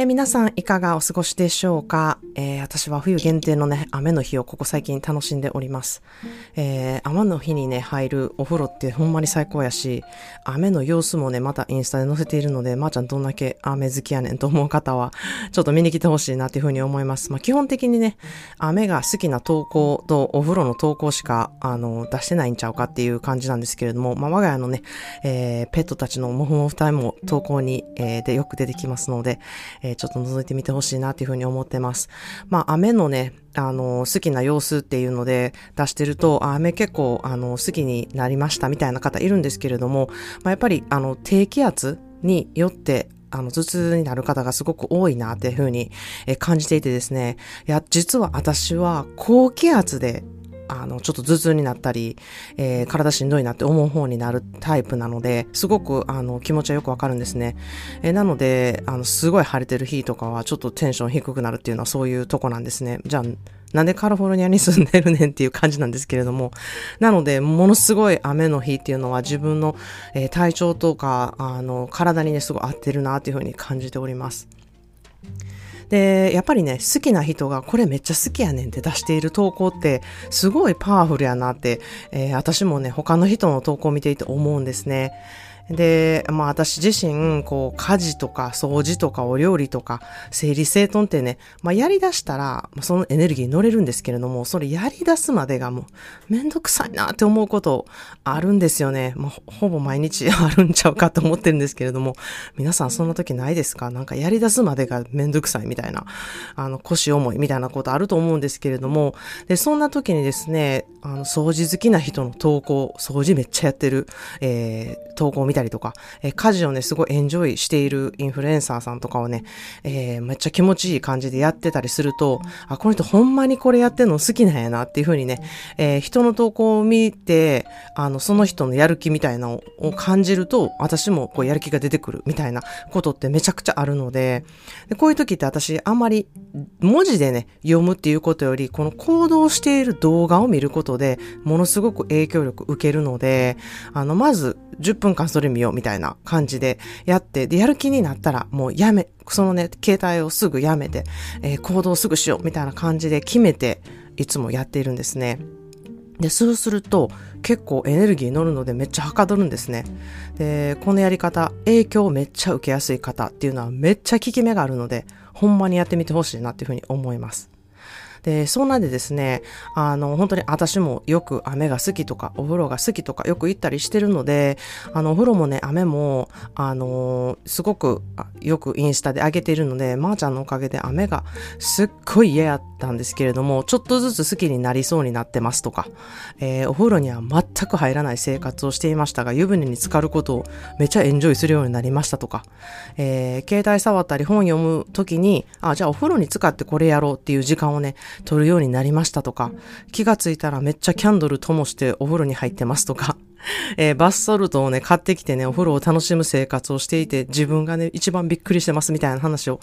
え、皆さんいかがお過ごしでしょうか、えー、私は冬限定のね、雨の日をここ最近楽しんでおります。えー、雨の日にね、入るお風呂ってほんまに最高やし、雨の様子もね、またインスタで載せているので、まー、あ、ちゃんどんだけ雨好きやねんと思う方は、ちょっと見に来てほしいなっていうふうに思います。まあ、基本的にね、雨が好きな投稿とお風呂の投稿しか、あの、出してないんちゃうかっていう感じなんですけれども、まあ、我が家のね、えー、ペットたちのモフモフタイムも投稿に、えー、でよく出てきますので、えー、ちょっと覗いてみてほしいなっていうふうに思ってます。まあ、雨のね、あの、好きな様子っていうので出してると、雨結構、あの、好きになりましたみたいな方いるんですけれども、まあ、やっぱり、あの、低気圧によって、あの、頭痛になる方がすごく多いなっていうふうに感じていてですね。いや、実は私は高気圧であの、ちょっと頭痛になったり、えー、体しんどいなって思う方になるタイプなので、すごく、あの、気持ちはよくわかるんですね。えー、なので、あの、すごい晴れてる日とかは、ちょっとテンション低くなるっていうのはそういうとこなんですね。じゃあ、なんでカリフォルニアに住んでるねんっていう感じなんですけれども。なので、ものすごい雨の日っていうのは自分の、えー、体調とか、あの、体にね、すごい合ってるなっていうふうに感じております。で、やっぱりね、好きな人がこれめっちゃ好きやねんって出している投稿ってすごいパワフルやなって、えー、私もね、他の人の投稿を見ていて思うんですね。で、まあ私自身、こう、家事とか掃除とかお料理とか整理整頓ってね、まあやり出したら、そのエネルギーに乗れるんですけれども、それやり出すまでがもうめんどくさいなって思うことあるんですよね。まあほぼ毎日あるんちゃうかと思ってるんですけれども、皆さんそんな時ないですか？なんかやり出すまでがめんどくさいみたいな、あの腰重いみたいなことあると思うんですけれども、で、そんな時にですね、あの掃除好きな人の投稿、掃除めっちゃやってる、えー、投稿を見たりとか、えー、家事をね、すごいエンジョイしているインフルエンサーさんとかをね、えー、めっちゃ気持ちいい感じでやってたりすると、あ、この人ほんまにこれやってんの好きなんやなっていうふうにね、えー、人の投稿を見て、あの、その人のやる気みたいなのを感じると、私もこうやる気が出てくるみたいなことってめちゃくちゃあるので、でこういう時って私あんまり文字でね、読むっていうことより、この行動している動画を見ることとで、ものすごく影響力受けるので、あの、まず10分間それ見ようみたいな感じでやって、で、やる気になったらもうやめ、そのね、携帯をすぐやめて、えー、行動すぐしようみたいな感じで決めて、いつもやっているんですね。で、そうすると結構エネルギー乗るのでめっちゃはかどるんですね。で、このやり方、影響をめっちゃ受けやすい方っていうのはめっちゃ効き目があるので、ほんまにやってみてほしいなっていうふうに思います。で、そんなんでですね、あの、本当に私もよく雨が好きとか、お風呂が好きとかよく行ったりしてるので、あの、お風呂もね、雨も、あの、すごくよくインスタで上げているので、まー、あ、ちゃんのおかげで雨がすっごい嫌やったんですけれども、ちょっとずつ好きになりそうになってますとか、えー、お風呂には全く入らない生活をしていましたが、湯船に浸かることをめちゃエンジョイするようになりましたとか、えー、携帯触ったり本読むときに、あ、じゃあお風呂に浸かってこれやろうっていう時間をね、取るようになりましたとか、気がついたらめっちゃキャンドル灯してお風呂に入ってますとか、えー、バスソルトをね、買ってきてね、お風呂を楽しむ生活をしていて、自分がね、一番びっくりしてますみたいな話を、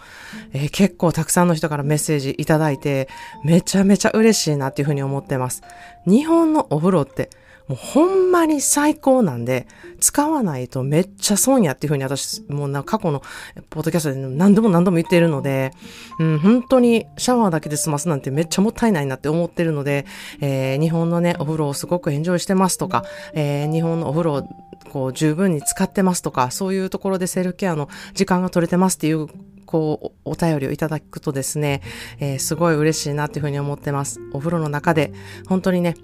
えー、結構たくさんの人からメッセージいただいて、めちゃめちゃ嬉しいなっていうふうに思ってます。日本のお風呂って、もうほんまに最高なんで、使わないとめっちゃ損やっていうふうに私、もうな、過去のポッドキャストで何度も何度も言ってるので、うん、本当にシャワーだけで済ますなんてめっちゃもったいないなって思ってるので、えー、日本のね、お風呂をすごくエンジョイしてますとか、えー、日本のお風呂をこう十分に使ってますとか、そういうところでセルフケアの時間が取れてますっていうこう、お便りをいただくとですね、えー、すごい嬉しいなっていうふうに思ってます。お風呂の中で、本当にね、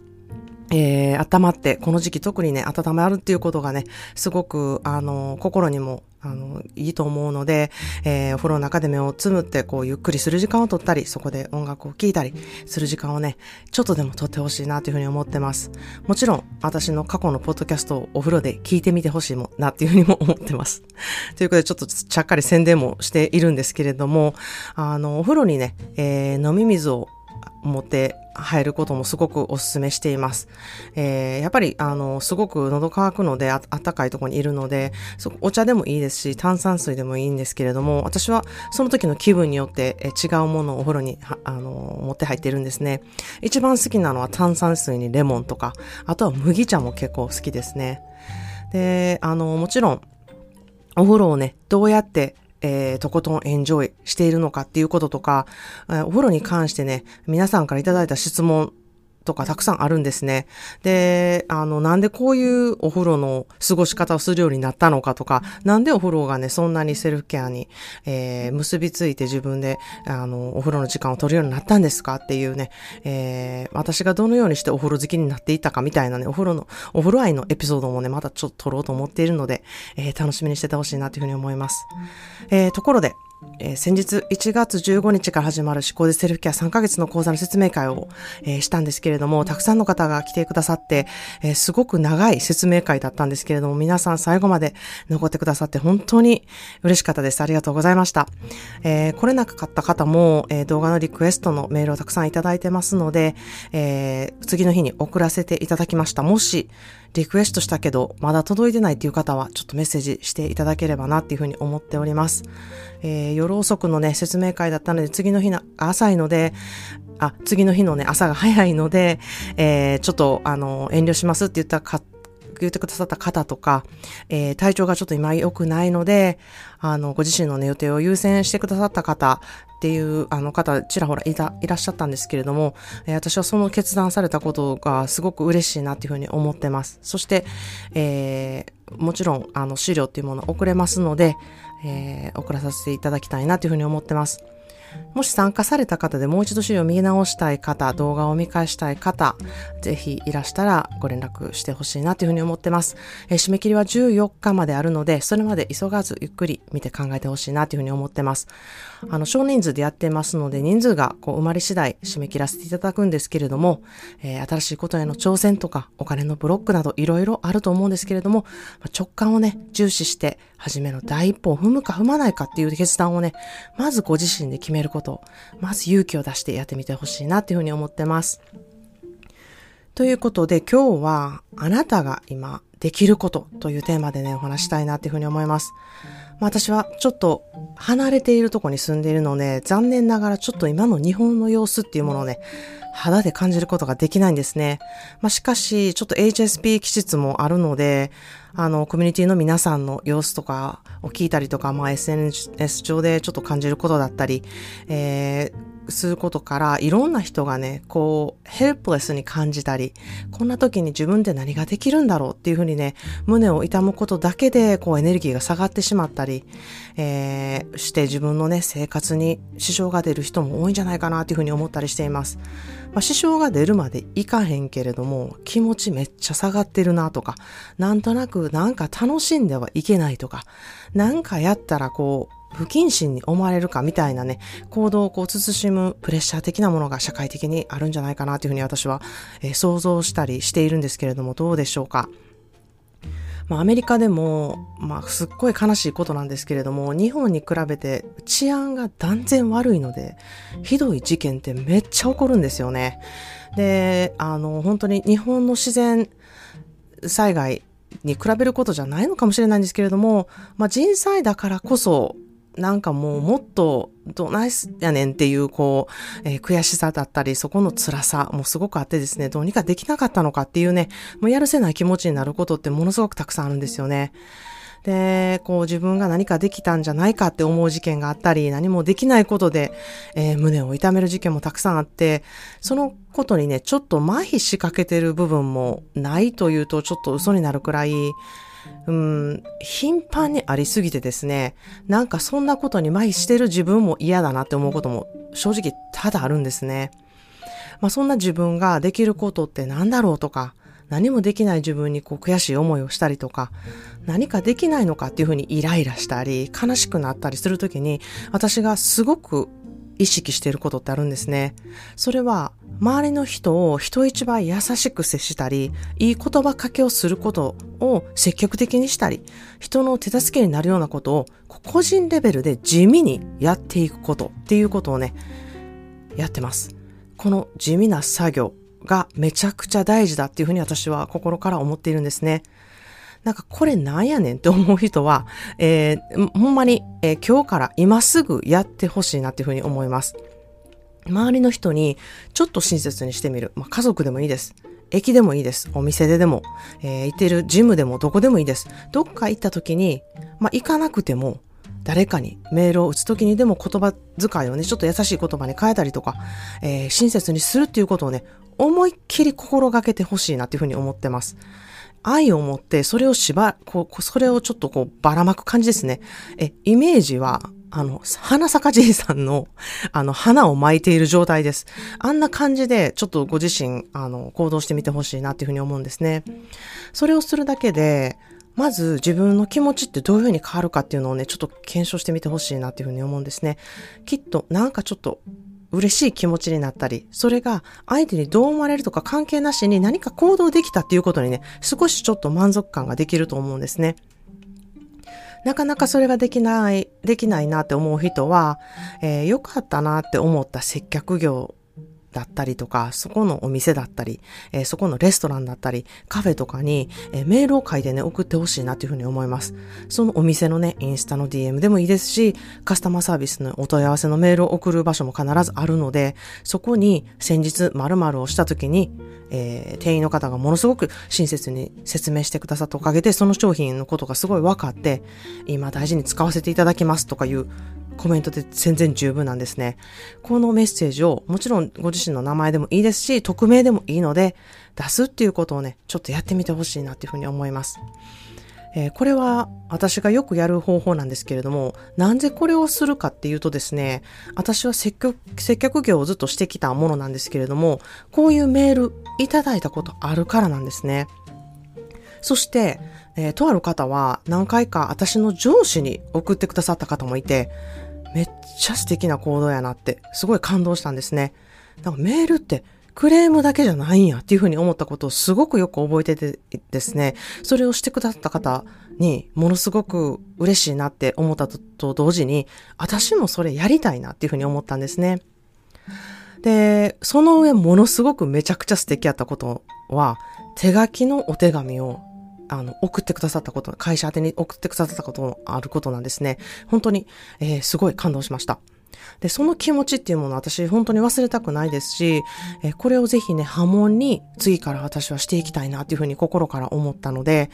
えー、温まって、この時期特にね、温まるっていうことがね、すごく、あの、心にもあの、いいと思うので、えー、お風呂の中で目をつむって、こう、ゆっくりする時間をとったり、そこで音楽を聴いたりする時間をね、ちょっとでもとってほしいなというふうに思ってます。もちろん、私の過去のポッドキャストをお風呂で聞いてみてほしいもなっていうふうにも思ってます。ということで、ちょっとちゃっかり宣伝もしているんですけれども、あの、お風呂にね、えー、飲み水を持って入ることもすごくお勧めしています。えー、やっぱり、あの、すごく喉乾くのであ、ったかいとこにいるので、お茶でもいいですし、炭酸水でもいいんですけれども、私はその時の気分によってえ違うものをお風呂に、あの、持って入ってるんですね。一番好きなのは炭酸水にレモンとか、あとは麦茶も結構好きですね。で、あの、もちろん、お風呂をね、どうやってえー、とことんエンジョイしているのかっていうこととか、えー、お風呂に関してね、皆さんからいただいた質問とかたくさんあるんですね。で、あの、なんでこういうお風呂の過ごし方をするようになったのかとか、なんでお風呂がね、そんなにセルフケアに、えー、結びついて自分で、あの、お風呂の時間を取るようになったんですか？っていうね、えー、私がどのようにしてお風呂好きになっていたかみたいなね、お風呂の、お風呂愛のエピソードもね、またちょっと撮ろうと思っているので、えー、楽しみにしててほしいなというふうに思います。えー、ところで、えー、先日1月15日から始まる思考でセルフケア3ヶ月の講座の説明会を、えー、したんですけれども、たくさんの方が来てくださって、えー、すごく長い説明会だったんですけれども、皆さん最後まで残ってくださって本当に嬉しかったです。ありがとうございました。え来れなかった方も、え動画のリクエストのメールをたくさんいただいてますので、え次の日に送らせていただきました。もし、リクエストしたけど、まだ届いてないっていう方は、ちょっとメッセージしていただければなっていうふうに思っております。え夜遅くのね、説明会だったので、次の日の浅いので、あ、次の日のね、朝が早いので、えー、ちょっと、あの、遠慮しますって言ったか、言ってくださった方とか、えー、体調がちょっと今良くないので、あの、ご自身のね、予定を優先してくださった方っていう、あの方、ちらほらいた、いらっしゃったんですけれども、えー、私はその決断されたことがすごく嬉しいなっていうふうに思ってます。そして、えー、もちろん、あの、資料っていうもの送れますので、えー、送らさせていただきたいなというふうに思ってます。もし参加された方でもう一度資料を見直したい方、動画を見返したい方、ぜひいらしたらご連絡してほしいなというふうに思ってます。えー、締め切りは14日まであるので、それまで急がずゆっくり見て考えてほしいなというふうに思ってます。あの、少人数でやってますので、人数がこう生まれ次第締め切らせていただくんですけれども、えー、新しいことへの挑戦とか、お金のブロックなどいろいろあると思うんですけれども、直感をね、重視して、初めの第一歩を踏むか踏まないかっていう決断をね、まずご自身で決めること、まず勇気を出してやってみてほしいなっていうふうに思ってます。ということで今日はあなたが今できることというテーマでね、お話したいなっていうふうに思います。まあ、私はちょっと離れているとこに住んでいるので、残念ながらちょっと今の日本の様子っていうものをね、肌で感じることができないんですね。まあ、しかし、ちょっと HSP 気質もあるので、あの、コミュニティの皆さんの様子とかを聞いたりとか、まあ、SNS 上でちょっと感じることだったり、えー、することから、いろんな人がね、こう、ヘルプレスに感じたり、こんな時に自分で何ができるんだろうっていうふうにね、胸を痛むことだけで、こう、エネルギーが下がってしまったり、えー、して自分のね、生活に支障が出る人も多いんじゃないかなっていうふうに思ったりしています。まあ、支障が出るまでいかへんけれども、気持ちめっちゃ下がってるなとか、なんとなくなんか楽しんではいけないとか、なんかやったらこう、不謹慎に思われるかみたいなね、行動をこう慎むプレッシャー的なものが社会的にあるんじゃないかなというふうに私は、えー、想像したりしているんですけれども、どうでしょうか。まあ、アメリカでも、まあ、すっごい悲しいことなんですけれども、日本に比べて治安が断然悪いので、ひどい事件ってめっちゃ起こるんですよね。で、あの、本当に日本の自然災害に比べることじゃないのかもしれないんですけれども、まあ、人災だからこそ、なんかもうもっとどないすやねんっていうこう、えー、悔しさだったり、そこの辛さもすごくあってですね、どうにかできなかったのかっていうね、もうやるせない気持ちになることってものすごくたくさんあるんですよね。で、こう自分が何かできたんじゃないかって思う事件があったり、何もできないことで、えー、胸を痛める事件もたくさんあって、そのことにね、ちょっと麻痺しかけてる部分もないというとちょっと嘘になるくらい、うん、頻繁にありすぎてですね、なんかそんなことに麻痺してる自分も嫌だなって思うことも正直多々あるんですね。まあそんな自分ができることって何だろうとか、何もできない自分にこう悔しい思いをしたりとか、何かできないのかっていうふうにイライラしたり、悲しくなったりするときに、私がすごく意識していることってあるんですね。それは、周りの人を人一倍優しく接したり、いい言葉かけをすることを積極的にしたり、人の手助けになるようなことを個人レベルで地味にやっていくことっていうことをね、やってます。この地味な作業がめちゃくちゃ大事だっていうふうに私は心から思っているんですね。なんかこれなんやねんって思う人は、えー、ほんまに、えー、今日から今すぐやってほしいなっていうふうに思います。周りの人にちょっと親切にしてみる。まあ、家族でもいいです。駅でもいいです。お店ででも、えー、行ってるジムでもどこでもいいです。どっか行った時に、まあ、行かなくても、誰かにメールを打つ時にでも言葉遣いをね、ちょっと優しい言葉に変えたりとか、えー、親切にするっていうことをね、思いっきり心がけてほしいなっていうふうに思ってます。愛を持って、それをしば、こう、それをちょっとこう、ばらまく感じですね。え、イメージは、あの、花坂じいさんの、あの、花を巻いている状態です。あんな感じで、ちょっとご自身、あの、行動してみてほしいなっていうふうに思うんですね。それをするだけで、まず自分の気持ちってどういうふうに変わるかっていうのをね、ちょっと検証してみてほしいなっていうふうに思うんですね。きっとなんかちょっと嬉しい気持ちになったり、それが相手にどう思われるとか関係なしに何か行動できたっていうことにね、少しちょっと満足感ができると思うんですね。なかなかそれができない、できないなって思う人は、えー、よかったなって思った接客業だったりとか、そこのお店だったり、えー、そこのレストランだったり、カフェとかに、えー、メールを書いてね、送ってほしいなというふうに思います。そのお店のね、インスタの DM でもいいですし、カスタマーサービスのお問い合わせのメールを送る場所も必ずあるので、そこに先日〇〇をした時に、えー、店員の方がものすごく親切に説明してくださったおかげで、その商品のことがすごい分かって、今大事に使わせていただきますとかいうコメントで全然十分なんですね。このメッセージをもちろんご自身の名前でもいいですし、匿名でもいいので、出すっていうことをね、ちょっとやってみてほしいなっていうふうに思います。えー、これは私がよくやる方法なんですけれども、なんでこれをするかっていうとですね、私は接客、接客業をずっとしてきたものなんですけれども、こういうメールいただいたことあるからなんですね。そして、えー、とある方は何回か私の上司に送ってくださった方もいて、めっちゃ素敵な行動やなって、すごい感動したんですね。なんかメールってクレームだけじゃないんやっていうふうに思ったことをすごくよく覚えててですね、それをしてくださった方にものすごく嬉しいなって思ったと同時に、私もそれやりたいなっていうふうに思ったんですね。で、その上ものすごくめちゃくちゃ素敵やったことは、手書きのお手紙をあの、送ってくださったこと、会社宛に送ってくださったことのあることなんですね。本当に、えー、すごい感動しました。で、その気持ちっていうものを私本当に忘れたくないですし、えこれをぜひね、波紋に次から私はしていきたいなっていうふうに心から思ったので、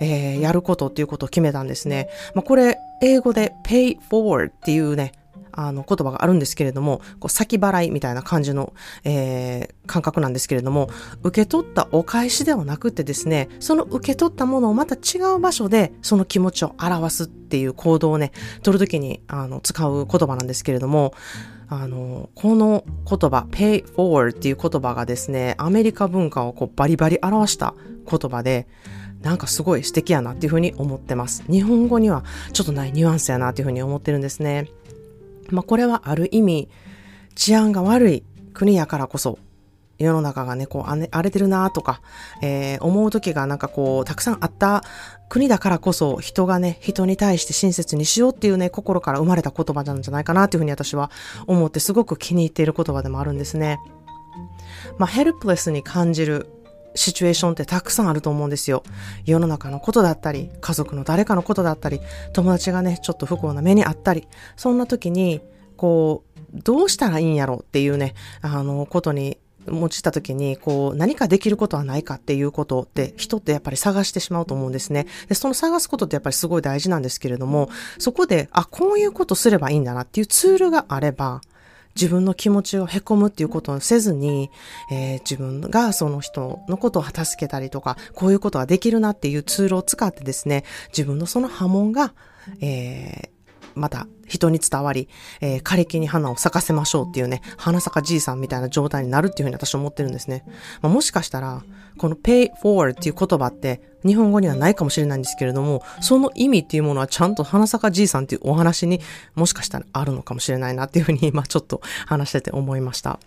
えー、やることっていうことを決めたんですね。まあ、これ、英語で pay forward っていうね、あの、言葉があるんですけれども、こう先払いみたいな感じの、えー、感覚なんですけれども、受け取ったお返しではなくてですね、その受け取ったものをまた違う場所でその気持ちを表すっていう行動をね、取るときに、あの、使う言葉なんですけれども、あの、この言葉、pay forward っていう言葉がですね、アメリカ文化をこうバリバリ表した言葉で、なんかすごい素敵やなっていうふうに思ってます。日本語にはちょっとないニュアンスやなっていうふうに思ってるんですね。まあ、これはある意味、治安が悪い国やからこそ、世の中がね、こう荒れてるなとか、えー、思う時がなんかこう、たくさんあった国だからこそ、人がね、人に対して親切にしようっていうね、心から生まれた言葉なんじゃないかなというふうに私は思ってすごく気に入っている言葉でもあるんですね。まあ、ヘルプレスに感じるシチュエーションってたくさんあると思うんですよ。世の中のことだったり、家族の誰かのことだったり、友達がね、ちょっと不幸な目にあったり、そんな時に、こう、どうしたらいいんやろうっていうね、あの、ことに持ちた時に、こう、何かできることはないかっていうことって、人ってやっぱり探してしまうと思うんですね。で、その探すことってやっぱりすごい大事なんですけれども、そこで、あ、こういうことすればいいんだなっていうツールがあれば、自分の気持ちを凹むっていうことをせずに、えー、自分がその人のことを助けたりとか、こういうことができるなっていうツールを使ってですね、自分のその波紋が、えー、また人に伝わり、えー、枯れ木に花を咲かせましょうっていうね、花咲かじいさんみたいな状態になるっていうふうに私は思ってるんですね。まあ、もしかしたら、この pay forward っていう言葉って日本語にはないかもしれないんですけれども、その意味っていうものはちゃんと花咲かじいさんっていうお話にもしかしたらあるのかもしれないなっていうふうに今ちょっと話してて思いました。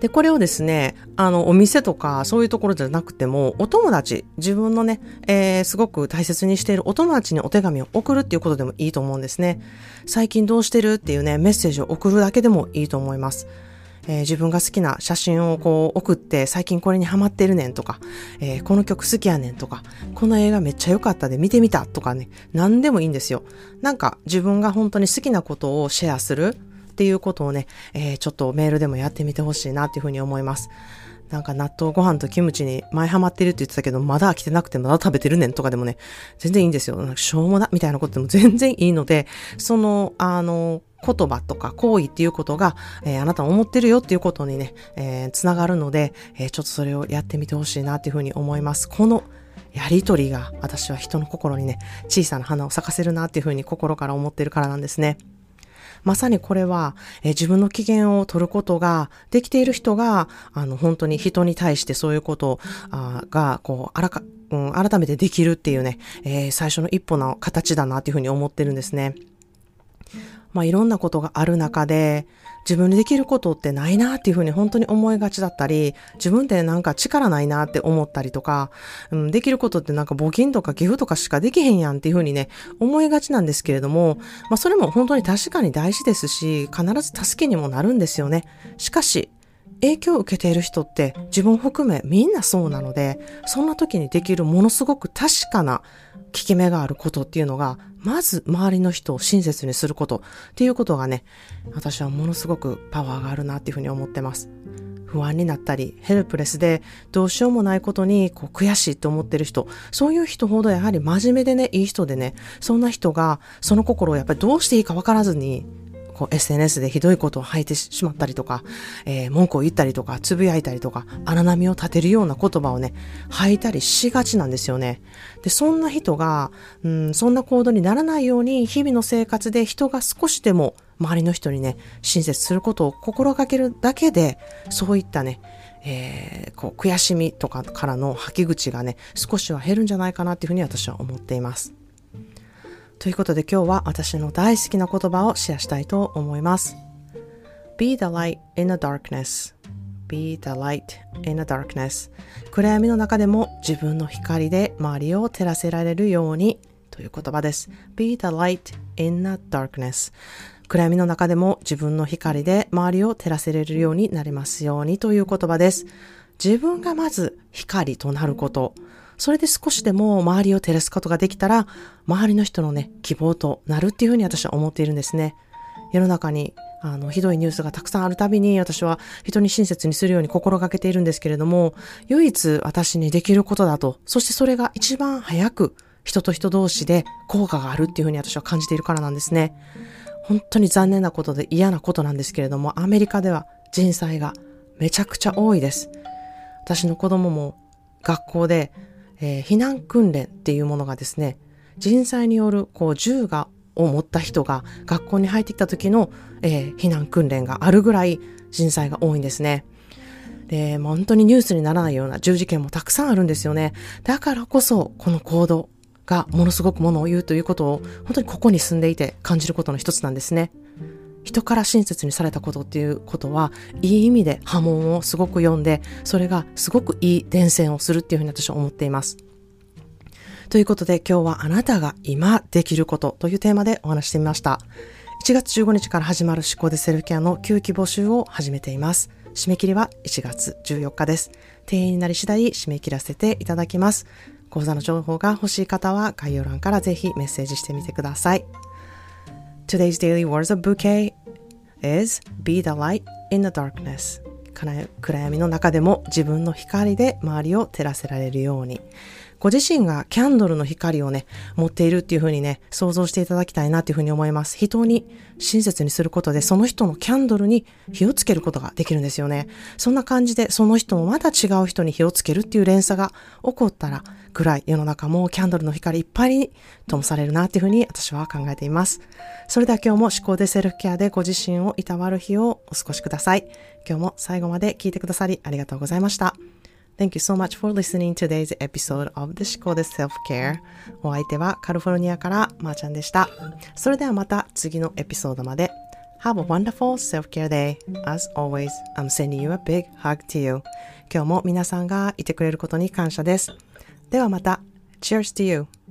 で、これをですね、あの、お店とかそういうところじゃなくても、お友達、自分のね、えー、すごく大切にしているお友達にお手紙を送るっていうことでもいいと思うんですね。最近どうしてるっていうね、メッセージを送るだけでもいいと思います。えー、自分が好きな写真をこう送って最近これにハマってるねんとか、えー、この曲好きやねんとか、この映画めっちゃ良かったで見てみたとかね、何でもいいんですよ。なんか自分が本当に好きなことをシェアする。っていうことをね、えー、ちょっとメールでもやってみてほしいなっていうふうに思います。なんか納豆ご飯とキムチに前ハマってるって言ってたけど、まだ飽きてなくてまだ食べてるねんとかでもね、全然いいんですよ。なんかしょうもな、みたいなことでも全然いいので、その、あの、言葉とか行為っていうことが、えー、あなた思ってるよっていうことにね、えー、つながるので、えー、ちょっとそれをやってみてほしいなっていうふうに思います。このやりとりが私は人の心にね、小さな花を咲かせるなっていうふうに心から思ってるからなんですね。まさにこれは、え自分の機嫌を取ることができている人が、あの、本当に人に対してそういうことあが、こう、あらか、うん、改めてできるっていうね、えー、最初の一歩の形だなっていうふうに思ってるんですね。まあ、いろんなことがある中で、自分にできることってないなっていうふうに本当に思いがちだったり、自分ってなんか力ないなって思ったりとか、うん、できることってなんか募金とか寄付とかしかできへんやんっていうふうにね、思いがちなんですけれども、まあそれも本当に確かに大事ですし、必ず助けにもなるんですよね。しかし、影響を受けている人って自分含めみんなそうなので、そんな時にできるものすごく確かな効き目があることっていうのが、まず周りの人を親切にすることっていうことがね、私はものすごくパワーがあるなっていうふうに思ってます。不安になったり、ヘルプレスでどうしようもないことにこう悔しいと思ってる人、そういう人ほどやはり真面目でね、いい人でね、そんな人がその心をやっぱりどうしていいかわからずにこう SNS でひどいことを吐いてしまったりとか、えー、文句を言ったりとか、つぶやいたりとか、荒波を立てるような言葉をね、吐いたりしがちなんですよね。で、そんな人が、うん、そんな行動にならないように、日々の生活で人が少しでも周りの人にね、親切することを心がけるだけで、そういったね、えー、こう悔しみとかからの吐き口がね、少しは減るんじゃないかなっていうふうに私は思っています。ということで今日は私の大好きな言葉をシェアしたいと思います。Be the light in the darkness.Be the light in the darkness. 暗闇の中でも自分の光で周りを照らせられるようにという言葉です。Be the light in the darkness. 暗闇の中でも自分の光で周りを照らせれるようになりますようにという言葉です。自分がまず光となること。それで少しでも周りを照らすことができたら、周りの人のね、希望となるっていうふうに私は思っているんですね。世の中にあの、ひどいニュースがたくさんあるたびに私は人に親切にするように心がけているんですけれども、唯一私にできることだと、そしてそれが一番早く人と人同士で効果があるっていうふうに私は感じているからなんですね。本当に残念なことで嫌なことなんですけれども、アメリカでは人災がめちゃくちゃ多いです。私の子供も学校でえー、避難訓練っていうものがですね、人災によるこう銃がを持った人が学校に入ってきた時の、えー、避難訓練があるぐらい人災が多いんですね。で、本当にニュースにならないような銃事件もたくさんあるんですよね。だからこそ、この行動がものすごくものを言うということを、本当にここに住んでいて感じることの一つなんですね。人から親切にされたことっていうことは、いい意味で波紋をすごく読んで、それがすごくいい伝染をするっていうふうに私は思っています。ということで今日はあなたが今できることというテーマでお話してみました。1月15日から始まる思考でセルフケアの休期募集を始めています。締め切りは1月14日です。定員になり次第締め切らせていただきます。講座の情報が欲しい方は概要欄からぜひメッセージしてみてください。Today's daily words of bouquet is be the light in the darkness. 暗闇の中でも自分の光で周りを照らせられるように。ご自身がキャンドルの光をね、持っているっていうふうにね、想像していただきたいなっていうふうに思います。人に親切にすることで、その人のキャンドルに火をつけることができるんですよね。そんな感じで、その人もまた違う人に火をつけるっていう連鎖が起こったら、暗い世の中もキャンドルの光いっぱいに灯されるなっていうふうに私は考えています。それでは今日も思考でセルフケアでご自身をいたわる日をお過ごしください。今日も最後まで聞いてくださりありがとうございました。Thank you so much for listening today's episode of the 思考で Self-Care お相手はカリフォルニアからまーちゃんでした。それではまた次のエピソードまで Have a wonderful self-care day. As always, I'm sending you a big hug to you. 今日も皆さんがいてくれることに感謝です。ではまた。Cheers to you! thank you